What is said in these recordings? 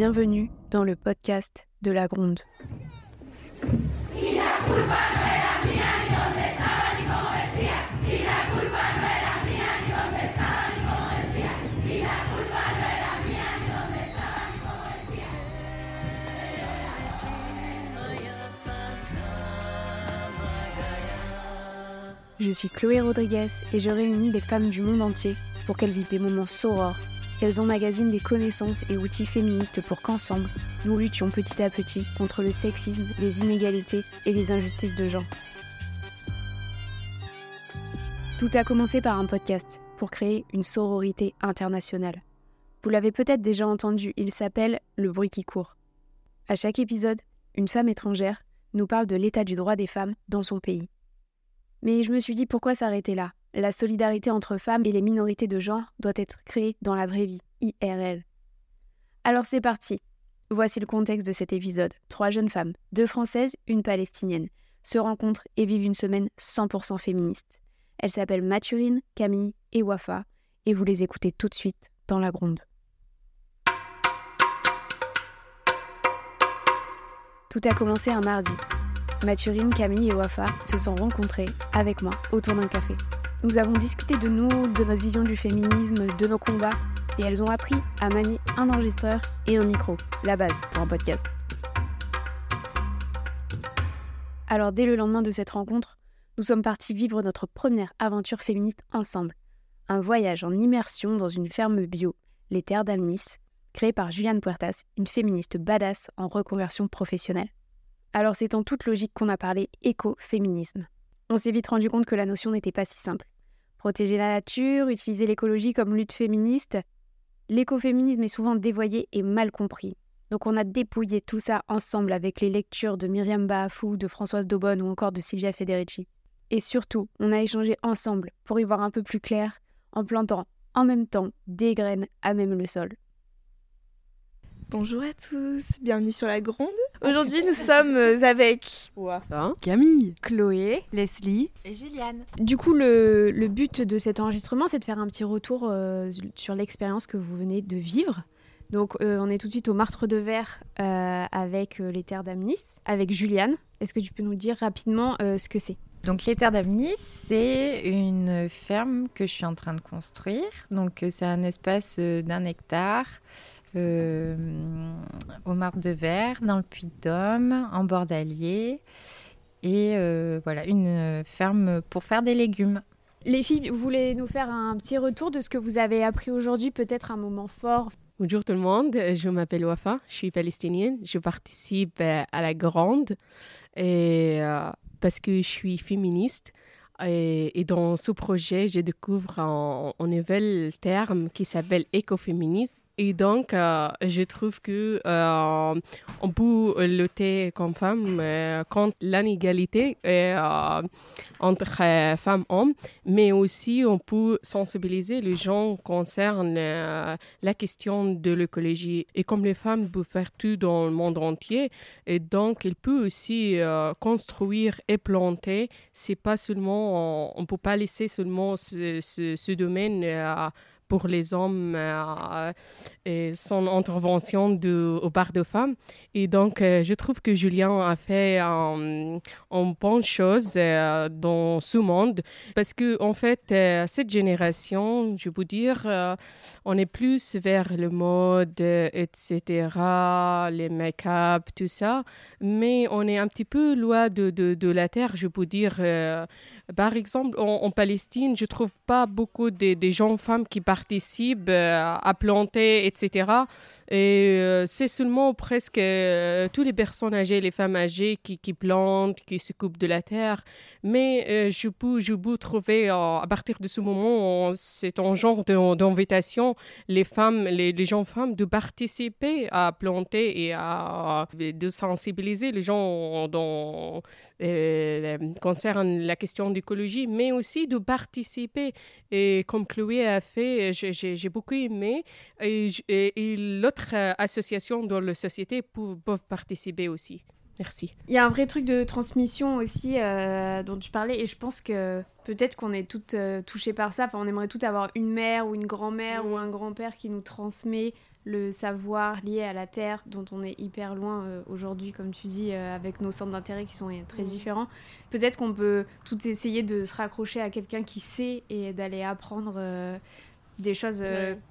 Bienvenue dans le podcast de la Gronde. Je suis Chloé Rodriguez et je réunis les femmes du monde entier pour qu'elles vivent des moments sorores, qu'elles emmagasinent des connaissances et outils féministes pour qu'ensemble, nous luttions petit à petit contre le sexisme, les inégalités et les injustices de genre. Tout a commencé par un podcast pour créer une sororité internationale. Vous l'avez peut-être déjà entendu, il s'appelle Le bruit qui court. À chaque épisode, une femme étrangère nous parle de l'état du droit des femmes dans son pays. Mais je me suis dit pourquoi s'arrêter là? La solidarité entre femmes et les minorités de genre doit être créée dans la vraie vie, IRL. Alors c'est parti. Voici le contexte de cet épisode. Trois jeunes femmes, deux françaises, une palestinienne, se rencontrent et vivent une semaine 100% féministe. Elles s'appellent Mathurine, Camille et Wafa, et vous les écoutez tout de suite dans la gronde. Tout a commencé un mardi, Mathurine, Camille et Wafa se sont rencontrées avec moi autour d'un café. Nous avons discuté de nous, de notre vision du féminisme, de nos combats, et elles ont appris à manier un enregistreur et un micro, la base pour un podcast. Alors dès le lendemain de cette rencontre, nous sommes partis vivre notre première aventure féministe ensemble. Un voyage en immersion dans une ferme bio, les Terres d'Amnis, créée par Juliane Puertas, une féministe badass en reconversion professionnelle. Alors c'est en toute logique qu'on a parlé écoféminisme. On s'est vite rendu compte que la notion n'était pas si simple. Protéger la nature, utiliser l'écologie comme lutte féministe, l'écoféminisme est souvent dévoyé et mal compris. Donc on a dépouillé tout ça ensemble avec les lectures de Myriam Bahafou, de Françoise Daubonne ou encore de Silvia Federici. Et surtout, on a échangé ensemble pour y voir un peu plus clair en plantant en même temps des graines à même le sol. Bonjour à tous, bienvenue sur la Gronde. Aujourd'hui, nous sommes euh, avec Camille, Chloé, Leslie et Juliane. Du coup, le, le but de cet enregistrement, c'est de faire un petit retour euh, sur l'expérience que vous venez de vivre. Donc, euh, on est tout de suite au Martre de Verre euh, avec euh, les terres d'Amnis, avec Juliane. Est-ce que tu peux nous dire rapidement euh, ce que c'est? Donc les terres d'Amnis, c'est une ferme que je suis en train de construire. Donc c'est un espace d'un hectare euh, au Martre de Verre, dans le Puy-de-Dôme, en bord d'Allier. Et euh, voilà, une euh, ferme pour faire des légumes. Les filles, vous voulez nous faire un petit retour de ce que vous avez appris aujourd'hui, peut-être un moment fort? Bonjour tout le monde, je m'appelle Wafa, je suis palestinienne, je participe à la Grande et, euh, parce que je suis féministe. Et, et dans ce projet, je découvre un, un nouvel terme qui s'appelle écoféminisme. Et donc, euh, je trouve que euh, on peut lutter comme femme contre l'inégalité euh, entre femmes et hommes, mais aussi on peut sensibiliser les gens concernant la question de l'écologie. Et comme les femmes peuvent faire tout dans le monde entier, et donc elles peuvent aussi construire et planter. C'est pas seulement, on, on peut pas laisser seulement ce, ce, ce domaine pour les hommes euh, et son intervention de, au bar de femmes. Et donc, euh, je trouve que Julien a fait un, une bonne chose euh, dans ce monde parce que, en fait, euh, cette génération, je peux dire, euh, on est plus vers le mode, euh, etc., les make-up, tout ça, mais on est un petit peu loin de, de, de la terre, je peux dire. euh, par exemple, en, Palestine, je trouve pas beaucoup de, de jeunes femmes qui euh, à planter, etc. Et euh, c'est seulement presque euh, toutes les personnes âgées, les femmes âgées qui, qui plantent, qui s'occupent de la terre. Mais je, peux, je peux trouver, à partir de ce moment, c'est un genre d'invitation, les femmes, les, les jeunes femmes, de participer à planter et à de sensibiliser les gens dans, euh, concerne la question d'écologie, mais aussi de participer. Et comme Chloé a fait, j'ai- beaucoup aimé. Et, et- et l'autre euh, association dans la société peuvent participer aussi. Merci. Il y a un vrai truc de transmission aussi euh, dont tu parlais et je pense que peut-être qu'on est toutes euh, touchées par ça. Enfin, on aimerait toutes avoir une mère ou une grand-mère ou un grand-père qui nous transmet le savoir lié à la terre dont on est hyper loin euh, aujourd'hui, comme tu dis, euh, avec nos centres d'intérêt qui sont très différents. Peut-être qu'on peut tout essayer de se raccrocher à quelqu'un qui sait et d'aller apprendre des choses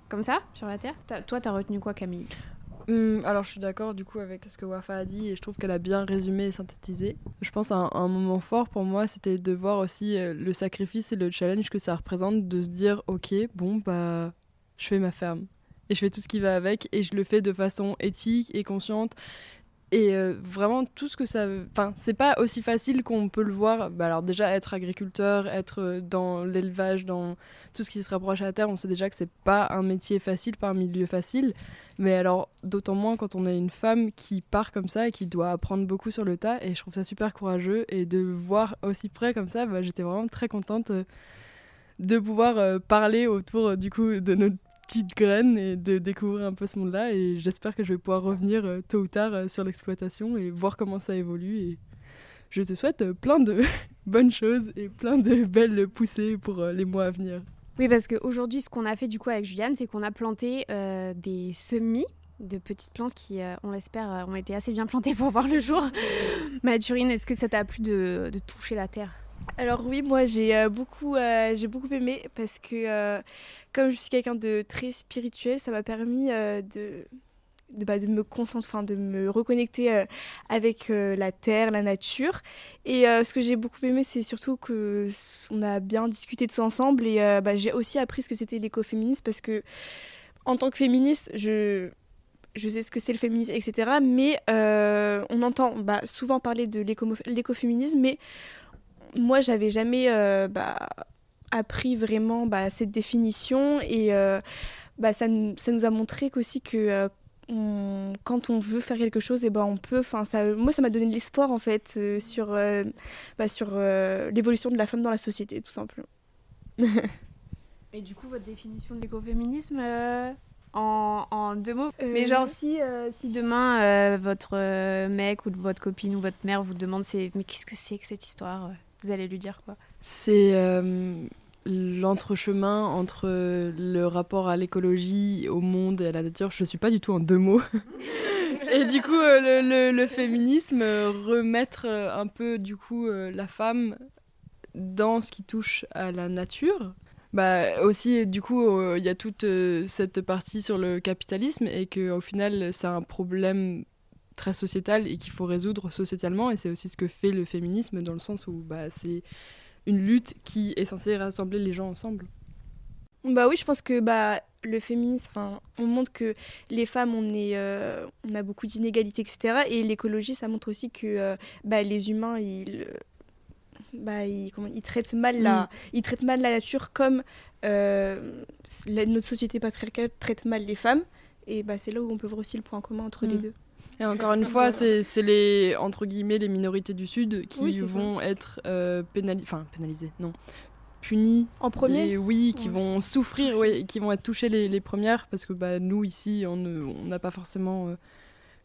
comme ça sur la terre. toi, tu as retenu quoi, Camille? Hum, alors je suis d'accord du coup avec ce que Wafa a dit et je trouve qu'elle a bien résumé et synthétisé. Je pense un, un moment fort pour moi c'était de voir aussi le sacrifice et le challenge que ça représente de se dire ok bon bah je fais ma ferme et je fais tout ce qui va avec et je le fais de façon éthique et consciente. Et euh, vraiment tout ce que ça enfin c'est pas aussi facile qu'on peut le voir. Bah, alors déjà être agriculteur être euh, dans l'élevage dans tout ce qui se rapproche à la terre on sait déjà que c'est pas un métier facile pas un milieu facile mais alors d'autant moins quand on est une femme qui part comme ça et qui doit apprendre beaucoup sur le tas et je trouve ça super courageux. Et de voir aussi près comme ça bah, j'étais vraiment très contente euh, de pouvoir parler autour du coup de notre petite graine et de découvrir un peu ce monde-là. Et j'espère que je vais pouvoir revenir euh, tôt ou tard euh, sur l'exploitation et voir comment ça évolue. Et je te souhaite euh, plein de bonnes choses et plein de belles poussées pour les mois à venir. Oui, parce qu'aujourd'hui, ce qu'on a fait du coup avec Juliane, c'est qu'on a planté des semis de petites plantes qui, on l'espère, ont été assez bien plantées pour voir le jour. Mathurine, est-ce que ça t'a plu de, de toucher la terre? Alors oui, moi j'ai beaucoup, j'ai beaucoup aimé parce que comme je suis quelqu'un de très spirituel, ça m'a permis euh, de, de, bah, de, me concentrer, de me reconnecter euh, avec euh, la terre, la nature. Et ce que j'ai beaucoup aimé, c'est surtout que on a bien discuté tous ensemble et bah, j'ai aussi appris ce que c'était l'écoféminisme parce que en tant que féministe, je je sais ce que c'est le féminisme, etc. Mais on entend bah, souvent parler de l'écoféminisme, mais moi, j'avais jamais bah, appris vraiment bah, cette définition et euh, bah, ça, ça, nous a montré qu'aussi que euh, quand on veut faire quelque chose, et eh ben on peut. Enfin, ça, moi, ça m'a donné de l'espoir en fait euh, sur, bah, sur l'évolution de la femme dans la société, tout simplement. et du coup, votre définition de l'écoféminisme en, en, deux mots? Mais genre, si, si demain votre mec ou votre copine ou votre mère vous demande mais qu'est-ce que c'est que cette histoire? Vous allez lui dire quoi c'est euh, l'entrechemin entre le rapport à l'écologie, au monde et à la nature. Je ne suis pas du tout en deux mots. et du coup, euh, le, féminisme, remettre euh, un peu du coup la femme dans ce qui touche à la nature. Bah aussi, du coup, il y a toute cette partie sur le capitalisme et qu'au final, c'est un problème très sociétal et qu'il faut résoudre sociétalement. Et c'est aussi ce que fait le féminisme dans le sens où bah, c'est une lutte qui est censée rassembler les gens ensemble. Bah oui, je pense que bah, le féminisme, on montre que les femmes, on, est, euh, on a beaucoup d'inégalités, etc. Et l'écologie, ça montre aussi que euh, bah, les humains, ils, bah, ils, comment, ils, traitent mal la, mm. ils traitent mal la nature comme euh, notre société patriarcale traite mal les femmes. Et bah, c'est là où on peut voir aussi le point commun entre les mm. deux. Et encore une fois, c'est les entre guillemets les minorités du Sud qui vont être euh, enfin pénalisées, non, punies. En premier. oui, qui vont souffrir, oui, qui vont être touchées les, les premières parce que bah, nous ici, on n'a pas forcément euh,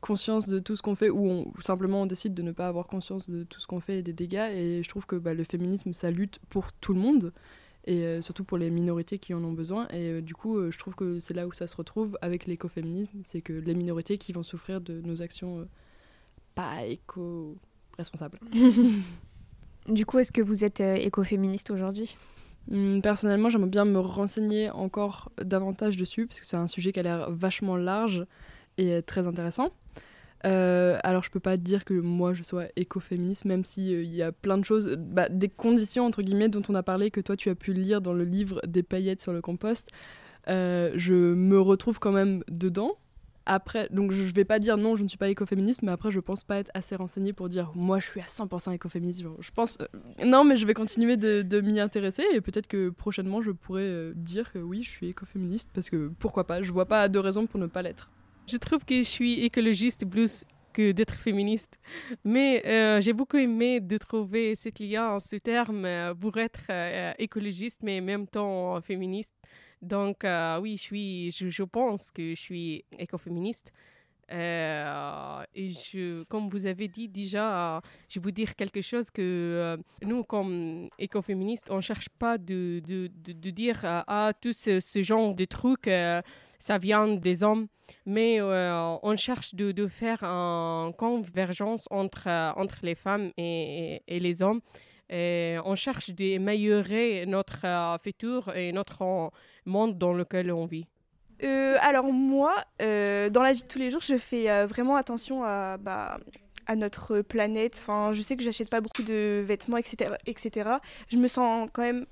conscience de tout ce qu'on fait ou, on, simplement on décide de ne pas avoir conscience de tout ce qu'on fait et des dégâts. Et je trouve que bah, le féminisme, ça lutte pour tout le monde et euh, surtout pour les minorités qui en ont besoin. Et euh, du coup, euh, je trouve que c'est là où ça se retrouve avec l'écoféminisme, c'est que les minorités qui vont souffrir de nos actions pas éco-responsables. du coup, est-ce que vous êtes écoféministe aujourd'hui? Hum, Personnellement, j'aimerais bien me renseigner encore davantage dessus, parce que c'est un sujet qui a l'air vachement large et très intéressant. Euh, alors je peux pas dire que moi je sois écoféministe, même s'il euh, y a plein de choses, bah, des conditions entre guillemets dont on a parlé, que toi tu as pu lire dans le livre des paillettes sur le compost. Euh, je me retrouve quand même dedans. Après, donc je vais pas dire non, je ne suis pas écoféministe, mais après je pense pas être assez renseignée pour dire moi je suis à 100% écoféministe. Je pense non, mais je vais continuer de, de m'y intéresser et peut-être que prochainement je pourrais dire que oui, je suis écoféministe parce que pourquoi pas. Je vois pas de raison pour ne pas l'être. Je trouve que je suis écologiste plus que d'être féministe. Mais euh, j'ai beaucoup aimé de trouver cet lien, ce terme, euh, pour être euh, écologiste, mais en même temps féministe. Donc oui, je, suis, je, pense que je suis écoféministe. Et je, comme vous avez dit déjà, je vais vous dire quelque chose que nous, comme écoféministes, on ne cherche pas de, de, de, dire ah, tout ce, ce, genre de trucs, ça vient des hommes, mais on cherche de, faire une convergence entre, entre les femmes et, les hommes. On cherche d'améliorer notre futur et notre monde dans lequel on vit. Euh, alors moi, euh, dans la vie de tous les jours, je fais euh, vraiment attention à, bah, à notre planète. Enfin, je sais que j'achète pas beaucoup de vêtements, etc., etc. Je me sens quand même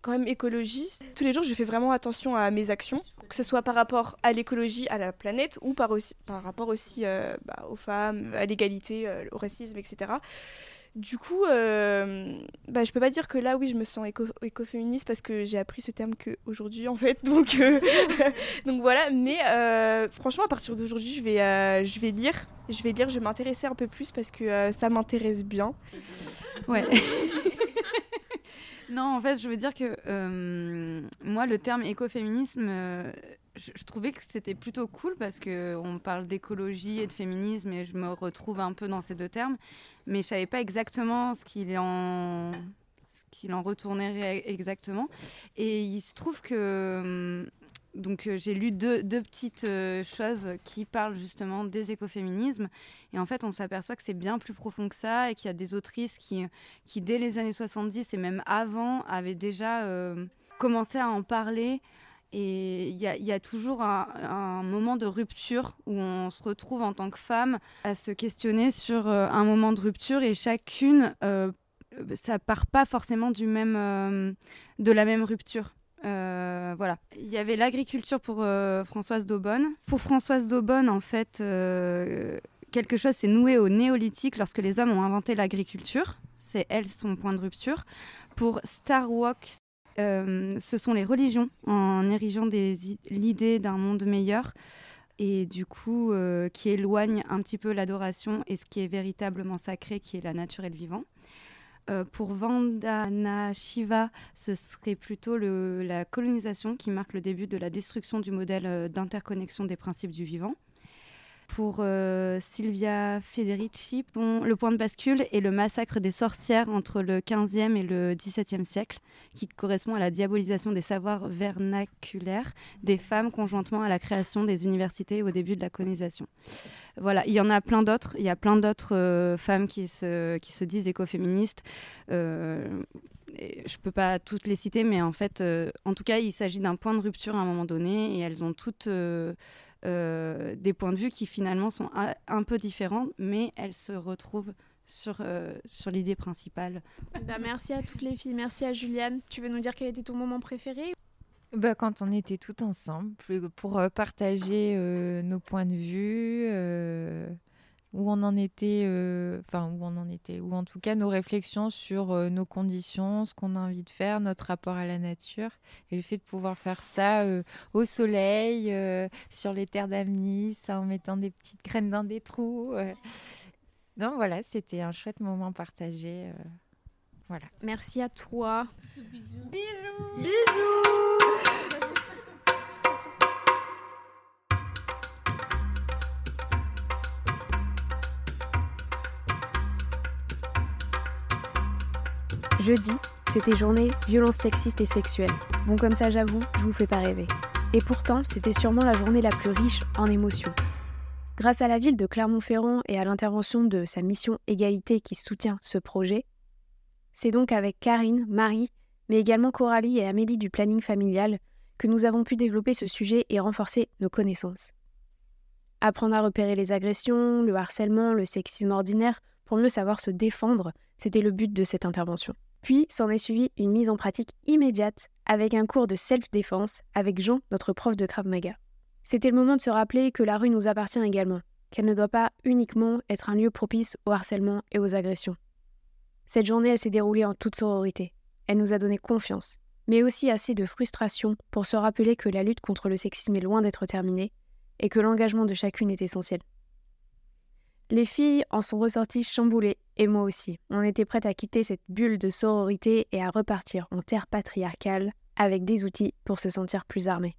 quand même écologiste. Tous les jours, je fais vraiment attention à mes actions, que ce soit par rapport à l'écologie, à la planète, ou par, aussi, par rapport aussi bah, aux femmes, à l'égalité, au racisme, etc. Du coup, euh, bah, je peux pas dire que là, oui, je me sens éco écoféministe parce que j'ai appris ce terme qu'aujourd'hui, en fait. Donc, euh, donc voilà. Mais euh, franchement, à partir d'aujourd'hui, je vais, euh, je vais lire. Je vais lire, je vais m'intéresser un peu plus parce que ça m'intéresse bien. Ouais. non, en fait, je veux dire que moi, le terme écoféminisme je, trouvais que c'était plutôt cool parce qu'on parle d'écologie et de féminisme et je me retrouve un peu dans ces deux termes, mais je savais pas exactement ce qu'il en, ce qu'il en retournerait exactement. Et il se trouve que donc euh, j'ai lu deux, petites euh, choses qui parlent justement des écoféminismes et en fait on s'aperçoit que c'est bien plus profond que ça et qu'il y a des autrices qui, dès les années 70 et même avant avaient déjà euh, commencé à en parler et il y, a toujours un, moment de rupture où on se retrouve en tant que femme à se questionner sur un moment de rupture et chacune, ça part pas forcément du même, de la même rupture. Euh, voilà. Il y avait l'agriculture pour Françoise Daubonne. Pour Françoise Daubonne, en fait, quelque chose s'est noué au néolithique lorsque les hommes ont inventé l'agriculture. C'est elle son point de rupture. Pour Starwalk, euh, ce sont les religions en érigeant l'idée d'un monde meilleur et du coup euh, qui éloigne un petit peu l'adoration et ce qui est véritablement sacré, qui est la nature et le vivant. Euh, pour Vandana Shiva, ce serait plutôt la colonisation qui marque le début de la destruction du modèle d'interconnexion des principes du vivant pour euh, Silvia Federici, le point de bascule est le massacre des sorcières entre le 15e et le 17e siècle, qui correspond à la diabolisation des savoirs vernaculaires des femmes conjointement à la création des universités au début de la colonisation. Voilà, il y en a plein d'autres. Il y a plein d'autres euh, femmes qui se, qui se disent écoféministes. Euh, je peux pas toutes les citer, mais en fait, euh, en tout cas, il s'agit d'un point de rupture à un moment donné, et elles ont toutes des points de vue qui finalement sont un, peu différents, mais elles se retrouvent sur, sur l'idée principale. Bah, merci à toutes les filles, merci à Juliane. Tu veux nous dire quel était ton moment préféré? Bah, quand on était toutes ensemble pour euh, partager nos points de vue, où on en était, euh, enfin où on en était, ou en tout cas nos réflexions sur euh, nos conditions, ce qu'on a envie de faire, notre rapport à la nature, et le fait de pouvoir faire ça euh, au soleil, sur les terres d'Amnis, en mettant des petites graines dans des trous. Donc voilà, c'était un chouette moment partagé. Merci à toi. Bisous. Bisous. Bisous. Jeudi, c'était journée violence sexiste et sexuelle. Bon comme ça j'avoue, je vous fais pas rêver. Et pourtant, c'était sûrement la journée la plus riche en émotions. Grâce à la ville de Clermont-Ferrand et à l'intervention de sa mission Égalité qui soutient ce projet, c'est donc avec Karine, Marie, mais également Coralie et Amélie du planning familial que nous avons pu développer ce sujet et renforcer nos connaissances. Apprendre à repérer les agressions, le harcèlement, le sexisme ordinaire pour mieux savoir se défendre, c'était le but de cette intervention. Puis s'en est suivi une mise en pratique immédiate avec un cours de self-défense avec Jean, notre prof de Krav Maga. C'était le moment de se rappeler que la rue nous appartient également, qu'elle ne doit pas uniquement être un lieu propice au harcèlement et aux agressions. Cette journée, elle s'est déroulée en toute sororité. Elle nous a donné confiance, mais aussi assez de frustration pour se rappeler que la lutte contre le sexisme est loin d'être terminée et que l'engagement de chacune est essentiel. Les filles en sont ressorties chamboulées, et moi aussi. On était prêtes à quitter cette bulle de sororité et à repartir en terre patriarcale avec des outils pour se sentir plus armées.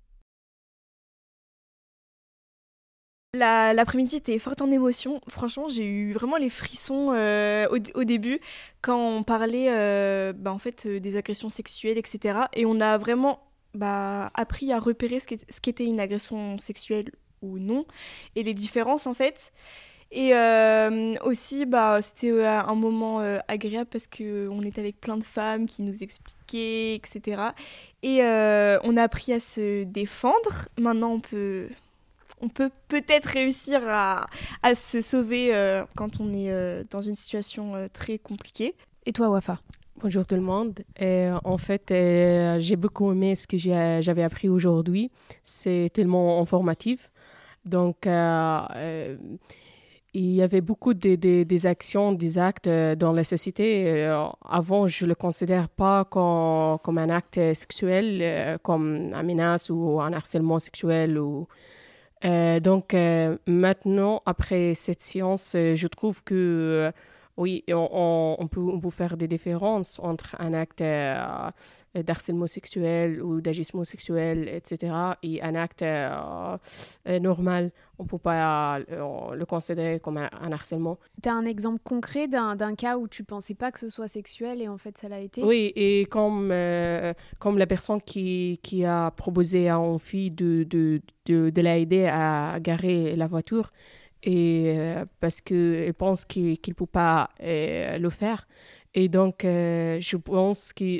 L'après-midi était forte en émotion. Franchement, j'ai eu vraiment les frissons euh, au, début quand on parlait euh, bah, en fait, euh, des agressions sexuelles, etc. Et on a vraiment bah, appris à repérer ce qu'était une agression sexuelle ou non et les différences en fait. Et aussi, bah, c'était un moment agréable parce qu'on était avec plein de femmes qui nous expliquaient, etc. Et on a appris à se défendre. Maintenant, on peut on peut peut-être réussir à, se sauver euh, quand on est euh, dans une situation euh, très compliquée. Et toi, Wafa? Bonjour tout le monde. en fait, j'ai beaucoup aimé ce que j'avais appris aujourd'hui. C'est tellement informatif. Donc, il y avait beaucoup de, des actions, des actes dans la société. avant, je ne le considère pas comme, comme un acte sexuel, comme un menace ou un harcèlement sexuel ou euh, donc euh, maintenant, après cette séance, euh, je trouve que oui, on, peut, on, peut, faire des différences entre un acte d'harcèlement sexuel ou d'agissement sexuel, etc., et un acte euh, euh, normal. On ne peut pas euh, le considérer comme un, harcèlement. Tu as un exemple concret d'un cas où tu pensais pas que ce soit sexuel et en fait ça l'a été? Oui, et comme, comme la personne qui, qui a proposé à une fille de, de, de, de l'aider à garer la voiture, et parce qu'elle pense qu'il ne peut pas le faire. Et donc, euh, je pense que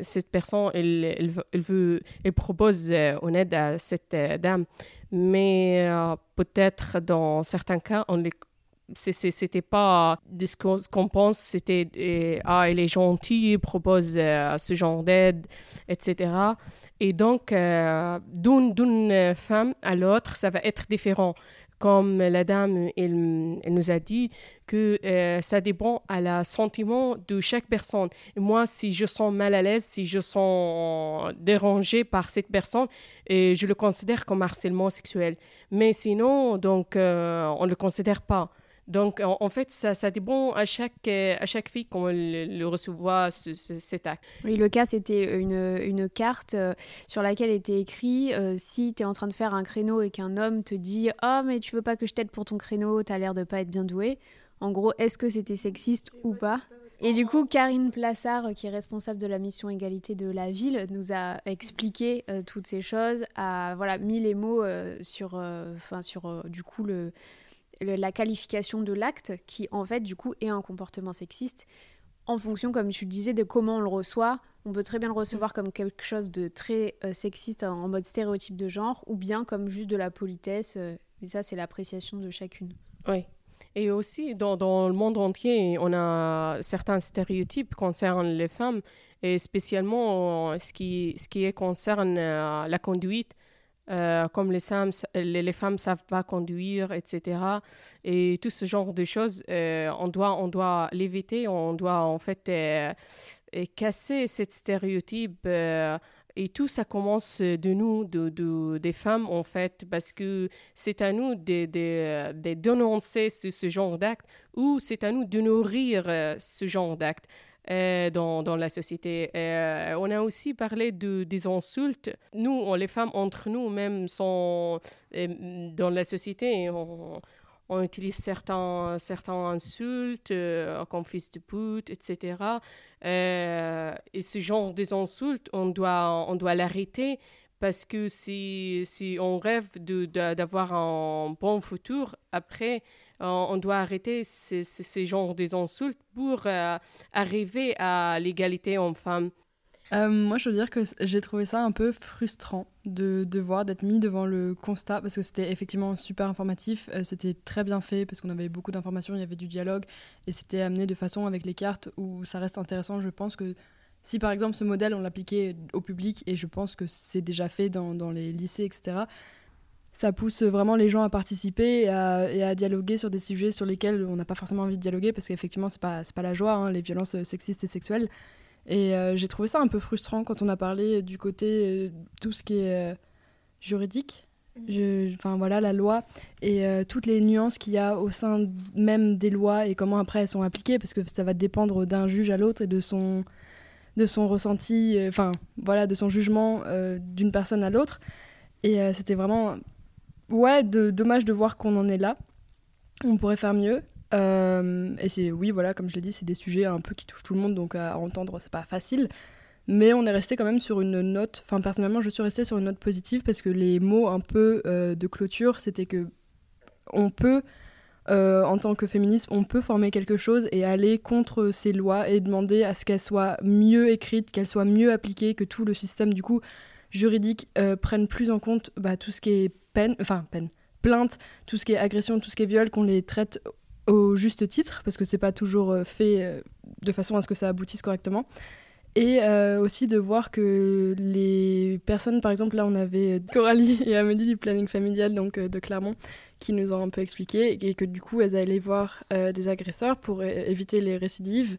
cette personne, elle, elle, veut, elle propose euh, une aide à cette euh, dame. Mais peut-être dans certains cas, on les c'était pas ce qu'on pense, c'était ah, elle est gentille, propose ce genre d'aide, etc. Et donc, d'une femme à l'autre, ça va être différent comme la dame elle, nous a dit, que euh, ça dépend à la sentiment de chaque personne. Moi, si je sens mal à l'aise, si je sens dérangée par cette personne, et je le considère comme harcèlement sexuel. Mais sinon, donc, euh, on ne le considère pas. Donc, en, fait, ça, ça, dépend à chaque, à chaque fille comment elle le recevoir cet acte. Oui, le cas, c'était une, une, carte euh, sur laquelle était écrit euh, si tu es en train de faire un créneau et qu'un homme te dit Oh, mais tu veux pas que je t'aide pour ton créneau, tu as l'air de pas être bien doué. En gros, est-ce que c'était sexiste ou pas et du coup, Karine Plassard, qui est responsable de la mission égalité de la ville, nous a expliqué euh, toutes ces choses, a voilà, mis les mots sur, enfin sur du coup le, la qualification de l'acte qui en fait du coup est un comportement sexiste en fonction comme tu le disais de comment on le reçoit. On peut très bien le recevoir comme quelque chose de très euh, sexiste en mode stéréotype de genre ou bien comme juste de la politesse euh, mais ça c'est l'appréciation de chacune. Oui. Et aussi dans, dans, le monde entier on a certains stéréotypes concernant les femmes et spécialement ce qui, ce qui concerne euh, la conduite euh, comme les femmes les, savent pas conduire, etc. Et tout ce genre de choses, euh, on doit, on doit l'éviter, on doit en fait euh, casser cette stéréotype. et tout ça commence de nous, de, de, des femmes, en fait, parce que c'est à nous de, dénoncer ce, genre d'acte ou c'est à nous de nourrir ce genre d'acte. Euh, dans, dans, la société. Euh, on a aussi parlé de, des insultes. Nous, les femmes, entre nous, même sont euh, dans la société, on, utilise certains, certains insultes comme fils de pute, etc. et ce genre d'insultes, on doit, on doit l'arrêter parce que si, si on rêve d'avoir un bon futur, après, on doit arrêter ces, ces, genres d'insultes pour euh, arriver à l'égalité homme-femme. Euh, moi, je veux dire que j'ai trouvé ça un peu frustrant de devoir d'être mis devant le constat parce que c'était effectivement super informatif, euh, c'était très bien fait parce qu'on avait beaucoup d'informations, il y avait du dialogue et c'était amené de façon avec les cartes où ça reste intéressant. Je pense que si par exemple ce modèle on l'appliquait au public et je pense que c'est déjà fait dans, dans les lycées, etc ça pousse vraiment les gens à participer et à, dialoguer sur des sujets sur lesquels on n'a pas forcément envie de dialoguer parce qu'effectivement, c'est pas, pas la joie, hein, les violences euh, sexistes et sexuelles. Et euh, j'ai trouvé ça un peu frustrant quand on a parlé du côté euh, tout ce qui est juridique. Enfin voilà, la loi et toutes les nuances qu'il y a au sein même des lois et comment après elles sont appliquées parce que ça va dépendre d'un juge à l'autre et de son, de son ressenti, enfin voilà, de son jugement d'une personne à l'autre. Et c'était vraiment ouais, de, dommage de voir qu'on en est là. On pourrait faire mieux. Euh, et c'est, oui, voilà, comme je l'ai dit, c'est des sujets un peu qui touchent tout le monde, donc à entendre, c'est pas facile. Mais on est resté quand même sur une note, enfin personnellement je suis restée sur une note positive parce que les mots un peu euh, de clôture, c'était que on peut, euh, en tant que féministe, on peut former quelque chose et aller contre ces lois et demander à ce qu'elles soient mieux écrites, qu'elles soient mieux appliquées, que tout le système du coup juridique prenne plus en compte bah, tout ce qui est peine, enfin peine, plainte, tout ce qui est agression, tout ce qui est viol, qu'on les traite au juste titre parce que c'est pas toujours fait de façon à ce que ça aboutisse correctement. Et euh, aussi de voir que les personnes, par exemple, là on avait Coralie et Amélie du planning familial donc euh, de Clermont qui nous ont un peu expliqué et que du coup elles allaient voir euh, des agresseurs pour éviter les récidives,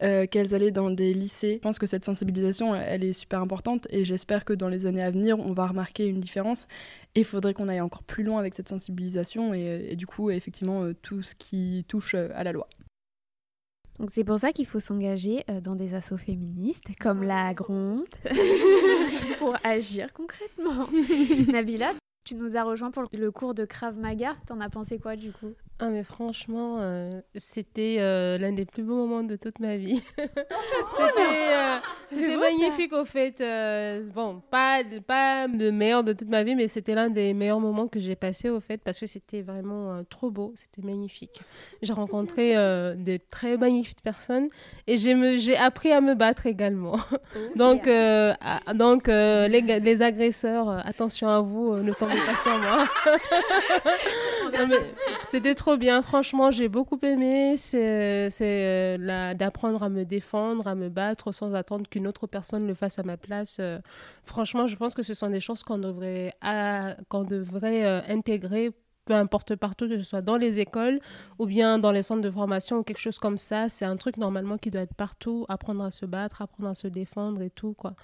qu'elles allaient dans des lycées. Je pense que cette sensibilisation elle est super importante et j'espère que dans les années à venir on va remarquer une différence et il faudrait qu'on aille encore plus loin avec cette sensibilisation et, et du coup effectivement tout ce qui touche à la loi. Donc c'est pour ça qu'il faut s'engager euh, dans des assauts féministes comme la Gronde pour agir concrètement. Nabila, tu nous as rejoint pour le cours de Krav Maga. T'en as pensé quoi du coup? Ah mais franchement, euh, c'était euh, l'un des plus beaux moments de toute ma vie. c'était euh, magnifique au fait. bon, pas, pas le meilleur de toute ma vie, mais c'était l'un des meilleurs moments que j'ai passé au fait parce que c'était vraiment trop beau, c'était magnifique. J'ai rencontré des très magnifiques personnes et j'ai appris à me battre également. Oh, donc, donc les, les, agresseurs, attention à vous, ne tombez pas sur moi. c'était trop bien. Franchement, j'ai beaucoup aimé. C'est euh, d'apprendre à me défendre, à me battre sans attendre qu'une autre personne le fasse à ma place. Euh, franchement, je pense que ce sont des choses qu'on devrait, qu'on devrait euh, intégrer peu importe partout, que ce soit dans les écoles ou bien dans les centres de formation ou quelque chose comme ça. C'est un truc normalement qui doit être partout, apprendre à se battre, apprendre à se défendre et tout. quoi.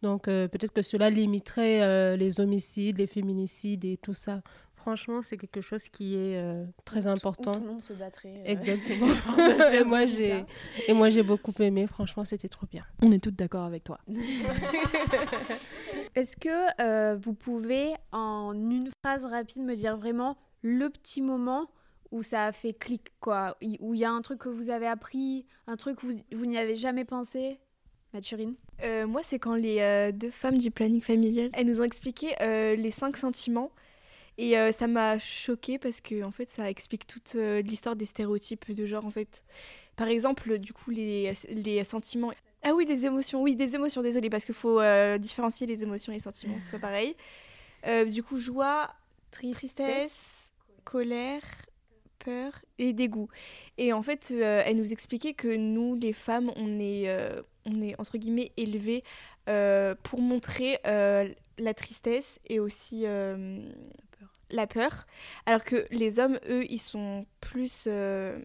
Donc peut-être que cela limiterait les homicides, les féminicides et tout ça. Franchement, c'est quelque chose qui est euh, très important. tout le monde se battrait. Euh, Exactement. et, moi, j'ai, et moi, j'ai beaucoup aimé. Franchement, c'était trop bien. On est toutes d'accord avec toi. Est-ce que euh, vous pouvez, en une phrase rapide, me dire vraiment le petit moment où ça a fait clic, quoi? Où il y a un truc que vous avez appris, un truc que vous, vous n'y avez jamais pensé? Mathurine? Moi, c'est quand les deux femmes du planning familial, elles nous ont expliqué les cinq sentiments et euh, ça m'a choqué parce que en fait, ça explique toute euh, l'histoire des stéréotypes de genre en fait. Par exemple, du coup, les, les sentiments. Ah oui, des émotions. Oui, des émotions. Désolée, parce qu'il faut euh, différencier les émotions et les sentiments. C'est pas pareil. du coup, joie, tristesse, colère, peur et dégoût. Et en fait, elle nous expliquait que nous, les femmes, on est, on est entre guillemets élevées pour montrer la tristesse et aussi la peur, alors que les hommes, eux, ils sont plus, euh,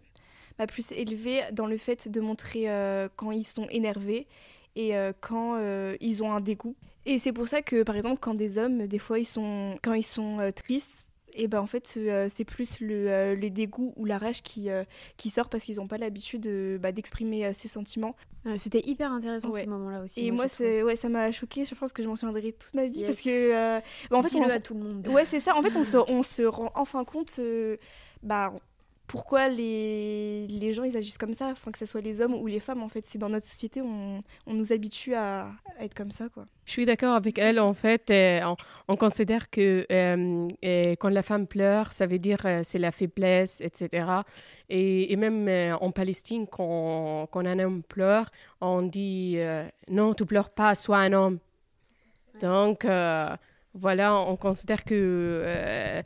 bah, plus élevés dans le fait de montrer euh, quand ils sont énervés et euh, quand ils ont un dégoût. Et c'est pour ça que, par exemple, quand des hommes, des fois, ils sont, quand ils sont tristes, et ben en fait c'est plus le, le, dégoût ou la rage qui, qui sort parce qu'ils n'ont pas l'habitude bah, d'exprimer ses sentiments. C'était hyper intéressant ce moment-là aussi. Et moi, c'est ouais, ça m'a choqué. Je pense que je m'en souviendrai toute ma vie parce que euh, bah, en fait, on à tout le monde. Ouais, c'est ça. En fait, on se, on se rend enfin compte, euh, bah pourquoi les, les gens ils agissent comme ça, enfin que ce soit les hommes ou les femmes en fait, c'est dans notre société on, on nous habitue à, être comme ça quoi. Je suis d'accord avec elle en fait, on, considère que euh, quand la femme pleure, ça veut dire c'est la faiblesse, etc. Et, et même euh, en Palestine, quand, quand, un homme pleure, on dit euh, non, tu pleures pas, sois un homme. Donc voilà, on considère que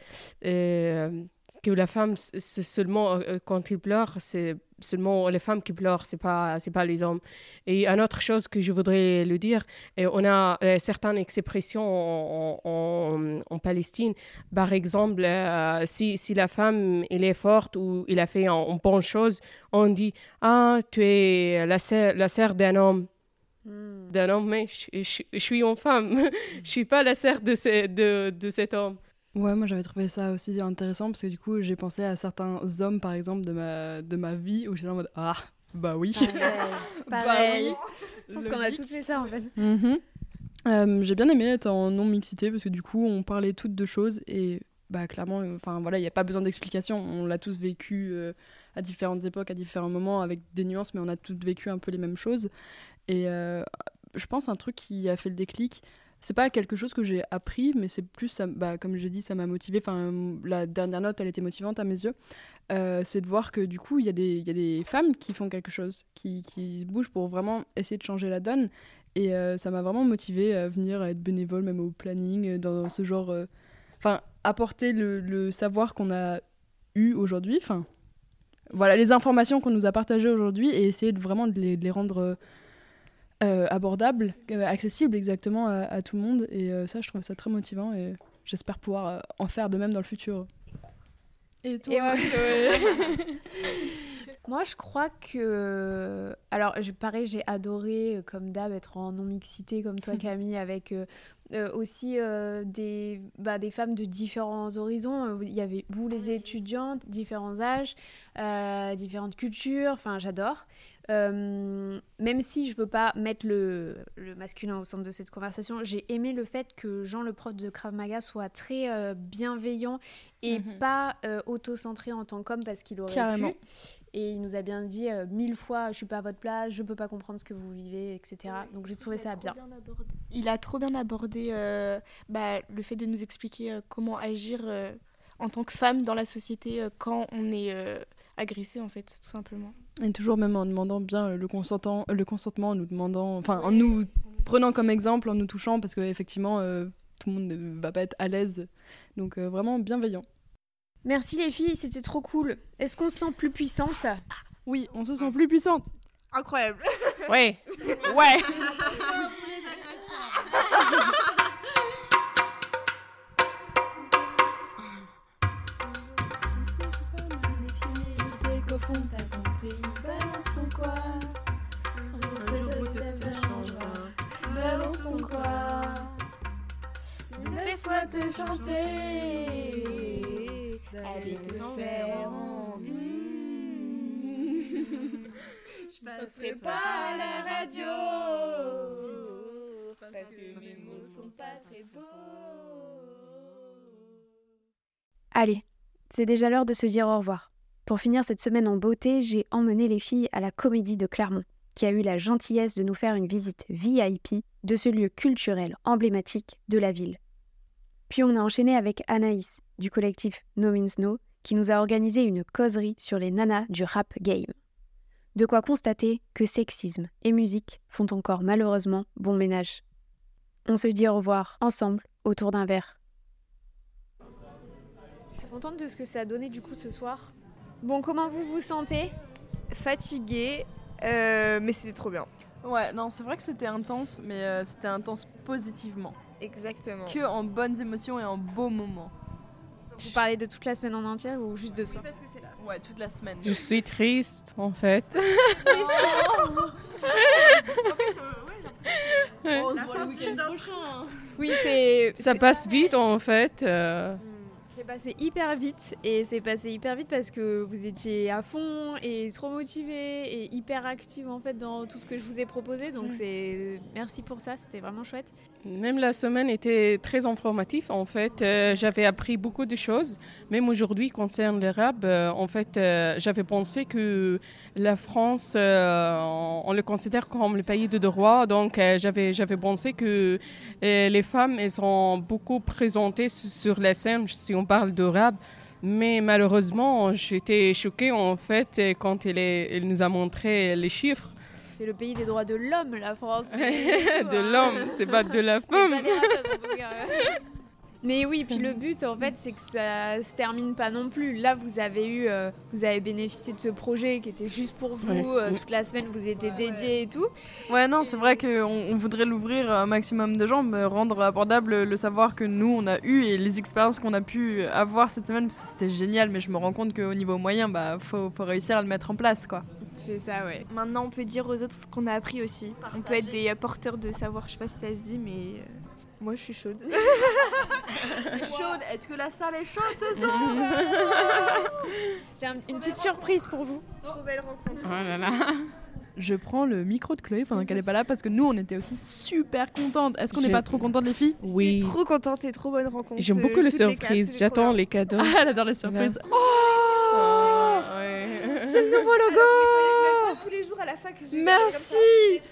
que la femme, c'est seulement euh, quand il pleure, c'est seulement les femmes qui pleurent, c'est pas c'est pas les hommes. Et une autre chose que je voudrais le dire, et on a euh, certaines expressions en, en, Palestine. Par exemple, euh, si, si la femme elle est forte ou il a fait une, bonne chose, on dit ah tu es la sœur la sœur d'un homme. Hmm. D'un homme, mais je, je, suis une femme. je suis pas la sœur de, ce, de, de cet homme. Ouais, moi j'avais trouvé ça aussi intéressant parce que du coup j'ai pensé à certains hommes par exemple de ma, de ma vie où j'étais en mode Ah, bah oui. Pareil. bah oui. Parce qu'on a toutes fait ça en fait. Mhm. Euh, j'ai bien aimé être en non-mixité parce que du coup on parlait toutes de choses et bah, clairement, enfin voilà, il n'y a pas besoin d'explication. On l'a tous vécu à différentes époques, à différents moments, avec des nuances, mais on a tous vécu un peu les mêmes choses. Et je pense un truc qui a fait le déclic, c'est pas quelque chose que j'ai appris, mais c'est plus, ça, bah, comme j'ai dit, ça m'a motivé. Enfin, la dernière note, elle était motivante à mes yeux. Euh, c'est de voir que du coup, il y, a des femmes qui font quelque chose, qui, qui se bougent pour vraiment essayer de changer la donne. Et euh, ça m'a vraiment motivé à venir à être bénévole, même au planning, euh, dans ce genre. Enfin, apporter le, savoir qu'on a eu aujourd'hui. Enfin, voilà, les informations qu'on nous a partagées aujourd'hui et essayer de vraiment de les rendre euh, abordable, euh, accessible exactement à, tout le monde. Et euh, ça, je trouve ça très motivant et j'espère pouvoir en faire de même dans le futur. Et toi Moi, je crois que. Alors, pareil, j'ai adoré, comme d'hab, être en non-mixité, comme toi, Camille, avec aussi des, bah, des femmes de différents horizons. Il y avait vous, les étudiantes, différents âges, différentes cultures. Enfin, j'adore. Euh, même si je veux pas mettre le, le, masculin au centre de cette conversation, j'ai aimé le fait que Jean, le prof de Krav Maga, soit très euh, bienveillant et mhm. pas euh, auto-centré en tant qu'homme parce qu'il aurait Carrément. pu. Et il nous a bien dit mille fois, je suis pas à votre place, je peux pas comprendre ce que vous vivez, etc. Donc j'ai trouvé ça bien. il a trop bien abordé bah, le fait de nous expliquer comment agir en tant que femme dans la société quand on est agressé en fait, tout simplement. Et toujours même en demandant bien le, consentant, le consentement, en nous demandant, enfin en nous prenant comme exemple, en nous touchant, parce qu'effectivement, euh, tout le monde ne va pas être à l'aise. Donc euh, vraiment bienveillant. Merci les filles, c'était trop cool. Est-ce qu'on se sent plus puissante? Oui, on se sent plus puissante. Incroyable. Ouais. ouais. fond t'as compris, balance ton quoi Un jour peut-être ça changera, balance ton quoi Laisse-moi te chanter, allez te faire en Je passerai pas à la radio Parce que mes mots sont pas très beaux Allez, c'est déjà l'heure de se dire au revoir. Pour finir cette semaine en beauté, j'ai emmené les filles à la Comédie de Clermont, qui a eu la gentillesse de nous faire une visite VIP de ce lieu culturel emblématique de la ville. Puis on a enchaîné avec Anaïs, du collectif No Means No, qui nous a organisé une causerie sur les nanas du rap game. De quoi constater que sexisme et musique font encore malheureusement bon ménage. On se dit au revoir ensemble autour d'un verre. Je suis contente de ce que ça a donné du coup ce soir. Bon, comment vous vous sentez? Fatiguée, euh, mais c'était trop bien. Ouais, non, c'est vrai que c'était intense, mais euh, c'était intense positivement. Exactement. Que en bonnes émotions et en beaux moments. Vous parlez de toute la semaine en entière ou juste de ça? parce que c'est là. Ouais, toute la semaine. Je suis triste, en fait. On se voit le week-end prochain. Oui, c'est. Ça passe vite, en fait. Euh. Mm. C'est passé hyper vite et c'est passé hyper vite parce que vous étiez à fond et trop motivé et hyper active en fait dans tout ce que je vous ai proposé. Donc c'est merci pour ça, c'était vraiment chouette. Même la semaine était très informative en fait. Euh, j'avais appris beaucoup de choses. Même aujourd'hui concernant l'arabe, euh, en fait, euh, j'avais pensé que la France, on, le considère comme le pays de droit. Donc j'avais j'avais pensé que les femmes elles sont beaucoup présentées sur la scène si on parle d'arabe. Mais malheureusement, j'étais choquée en fait quand elle, elle nous a montré les chiffres c'est le pays des droits de l'homme, la France. de hein. l'homme, c'est pas de la femme. Mais oui, puis le but en fait, c'est que ça se termine pas non plus. Là, vous avez eu, euh, vous avez bénéficié de ce projet qui était juste pour vous. Euh, toute la semaine, vous étiez dédié et tout. Ouais, non, c'est vrai qu'on on voudrait l'ouvrir à un maximum de gens, mais rendre abordable le savoir que nous on a eu et les expériences qu'on a pu avoir cette semaine, parce que c'était génial. Mais je me rends compte qu'au niveau moyen, bah, faut, faut réussir à le mettre en place, quoi. C'est ça, ouais. Maintenant, on peut dire aux autres ce qu'on a appris aussi. On peut être des porteurs de savoir. Je sais pas si ça se dit, mais euh, moi, je suis chaude. T'es chaude Est-ce que la salle est chaude ce soir J'ai une petite surprise pour vous. Trop belle rencontre. Oh là là. je prends le micro de Chloé pendant qu'elle est pas là parce que nous, on était aussi super contentes. Est-ce qu'on n'est Je- pas trop contentes, les filles? Oui. Trop contente et trop bonne rencontre. J'aime euh, beaucoup les toutes quatre, surprises. J'attends les cadeaux. Ah, elle adore les surprises. Oh C'est le nouveau logo même pas tous les jours à la fac. Merci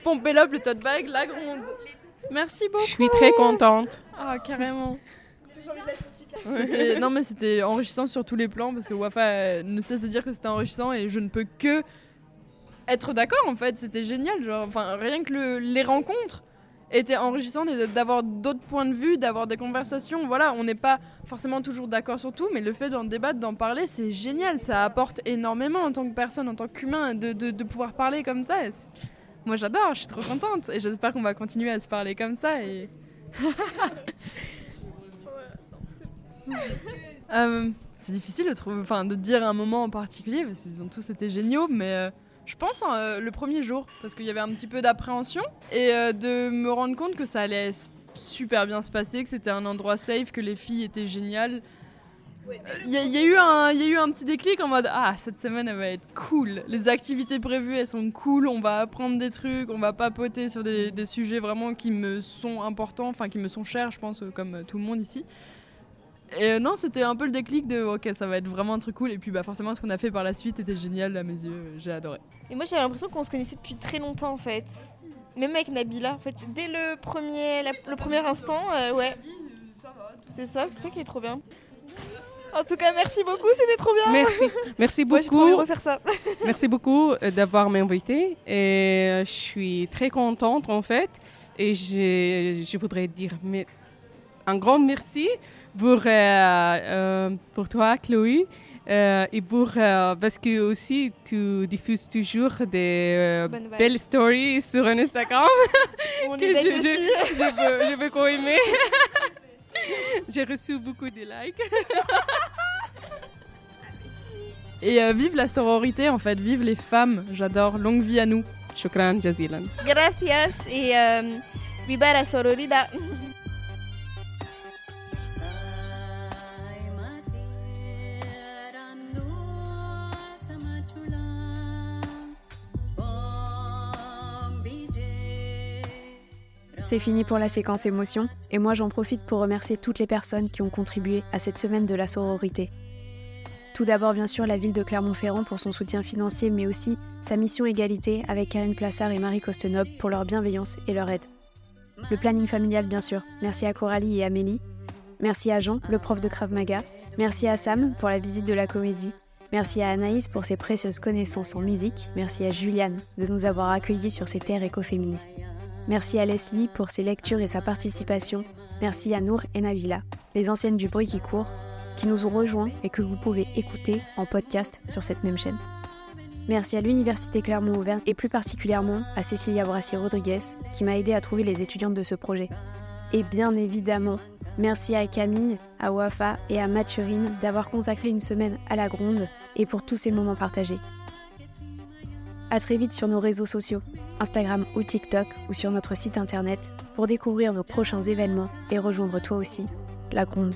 Pompélope, le tote bag, la gronde. Merci beaucoup. Je suis très contente. Ah, carrément. Non mais c'était enrichissant sur tous les plans parce que Wafa euh, ne cesse de dire que c'était enrichissant et je ne peux que être d'accord en fait c'était génial genre enfin rien que le- les rencontres étaient enrichissantes et d'avoir d'autres points de vue d'avoir des conversations. Voilà on n'est pas forcément toujours d'accord sur tout mais le fait d'en débattre d'en parler c'est génial. Ça apporte énormément en tant que personne en tant qu'humain de, de, pouvoir parler comme ça. Moi j'adore je suis trop contente et j'espère qu'on va continuer à se parler comme ça Euh, c'est difficile de trouver, de dire un moment en particulier parce qu'ils ont tous été géniaux, mais euh, je pense hein, euh, le premier jour parce qu'il y avait un petit peu d'appréhension et euh, de me rendre compte que ça allait super bien se passer, que c'était un endroit safe, que les filles étaient géniales. Euh, Il y, a- il y a eu un, il y a eu un petit déclic en mode ah cette semaine elle va être cool, les activités prévues elles sont cool, on va apprendre des trucs, on va papoter sur des, des sujets vraiment qui me sont importants, enfin qui me sont chers je pense euh, comme tout le monde ici. Et euh, non, c'était un peu le déclic de ok, ça va être vraiment un truc cool. Et puis bah forcément, ce qu'on a fait par la suite était génial à mes yeux. J'ai adoré. Et moi j'avais l'impression qu'on se connaissait depuis très longtemps en fait. Même avec Nabila, en fait, dès le premier, la- le premier instant, euh, ouais. C'est ça, c'est ça qui est trop bien. En tout cas, merci beaucoup, c'était trop bien. Merci. Merci Moi j'ai trop envie de beaucoup. refaire ça. Merci beaucoup d'avoir m'invité. Et euh, je suis très contente en fait. Et je, je voudrais dire mais, un grand merci pour, euh, euh, pour toi, Chloé. euh, et pour, euh, parce que aussi tu diffuses toujours des euh, belles stories sur Instagram On que est belles je, je, je veux, je veux qu'on aimer. J'ai reçu beaucoup de likes. Et euh, vive la sororité en fait, vive les femmes. J'adore. Longue vie à nous. Shukran jazilan. Gracias et euh, viva la sororidad. C'est fini pour la séquence émotion, et moi j'en profite pour remercier toutes les personnes qui ont contribué à cette semaine de la sororité. Tout d'abord bien sûr la ville de Clermont-Ferrand pour son soutien financier, mais aussi sa mission égalité avec Karine Plassard et Marie Costenob pour leur bienveillance et leur aide. Le planning familial bien sûr, merci à Coralie et Amélie. Merci à Jean, le prof de Krav Maga. Merci à Sam pour la visite de la comédie. Merci à Anaïs pour ses précieuses connaissances en musique. Merci à Juliane de nous avoir accueillis sur ces terres écoféministes. Merci à Leslie pour ses lectures et sa participation. Merci à Nour et Nabila, les anciennes du bruit qui court, qui nous ont rejoints et que vous pouvez écouter en podcast sur cette même chaîne. Merci à l'Université Clermont-Auvergne et plus particulièrement à Cécilia Brassier-Rodriguez qui m'a aidé à trouver les étudiantes de ce projet. Et bien évidemment, merci à Camille, à Wafa et à Mathurine d'avoir consacré une semaine à la gronde et pour tous ces moments partagés. À très vite sur nos réseaux sociaux, Instagram ou TikTok ou sur notre site internet pour découvrir nos prochains événements et rejoindre toi aussi la gronde.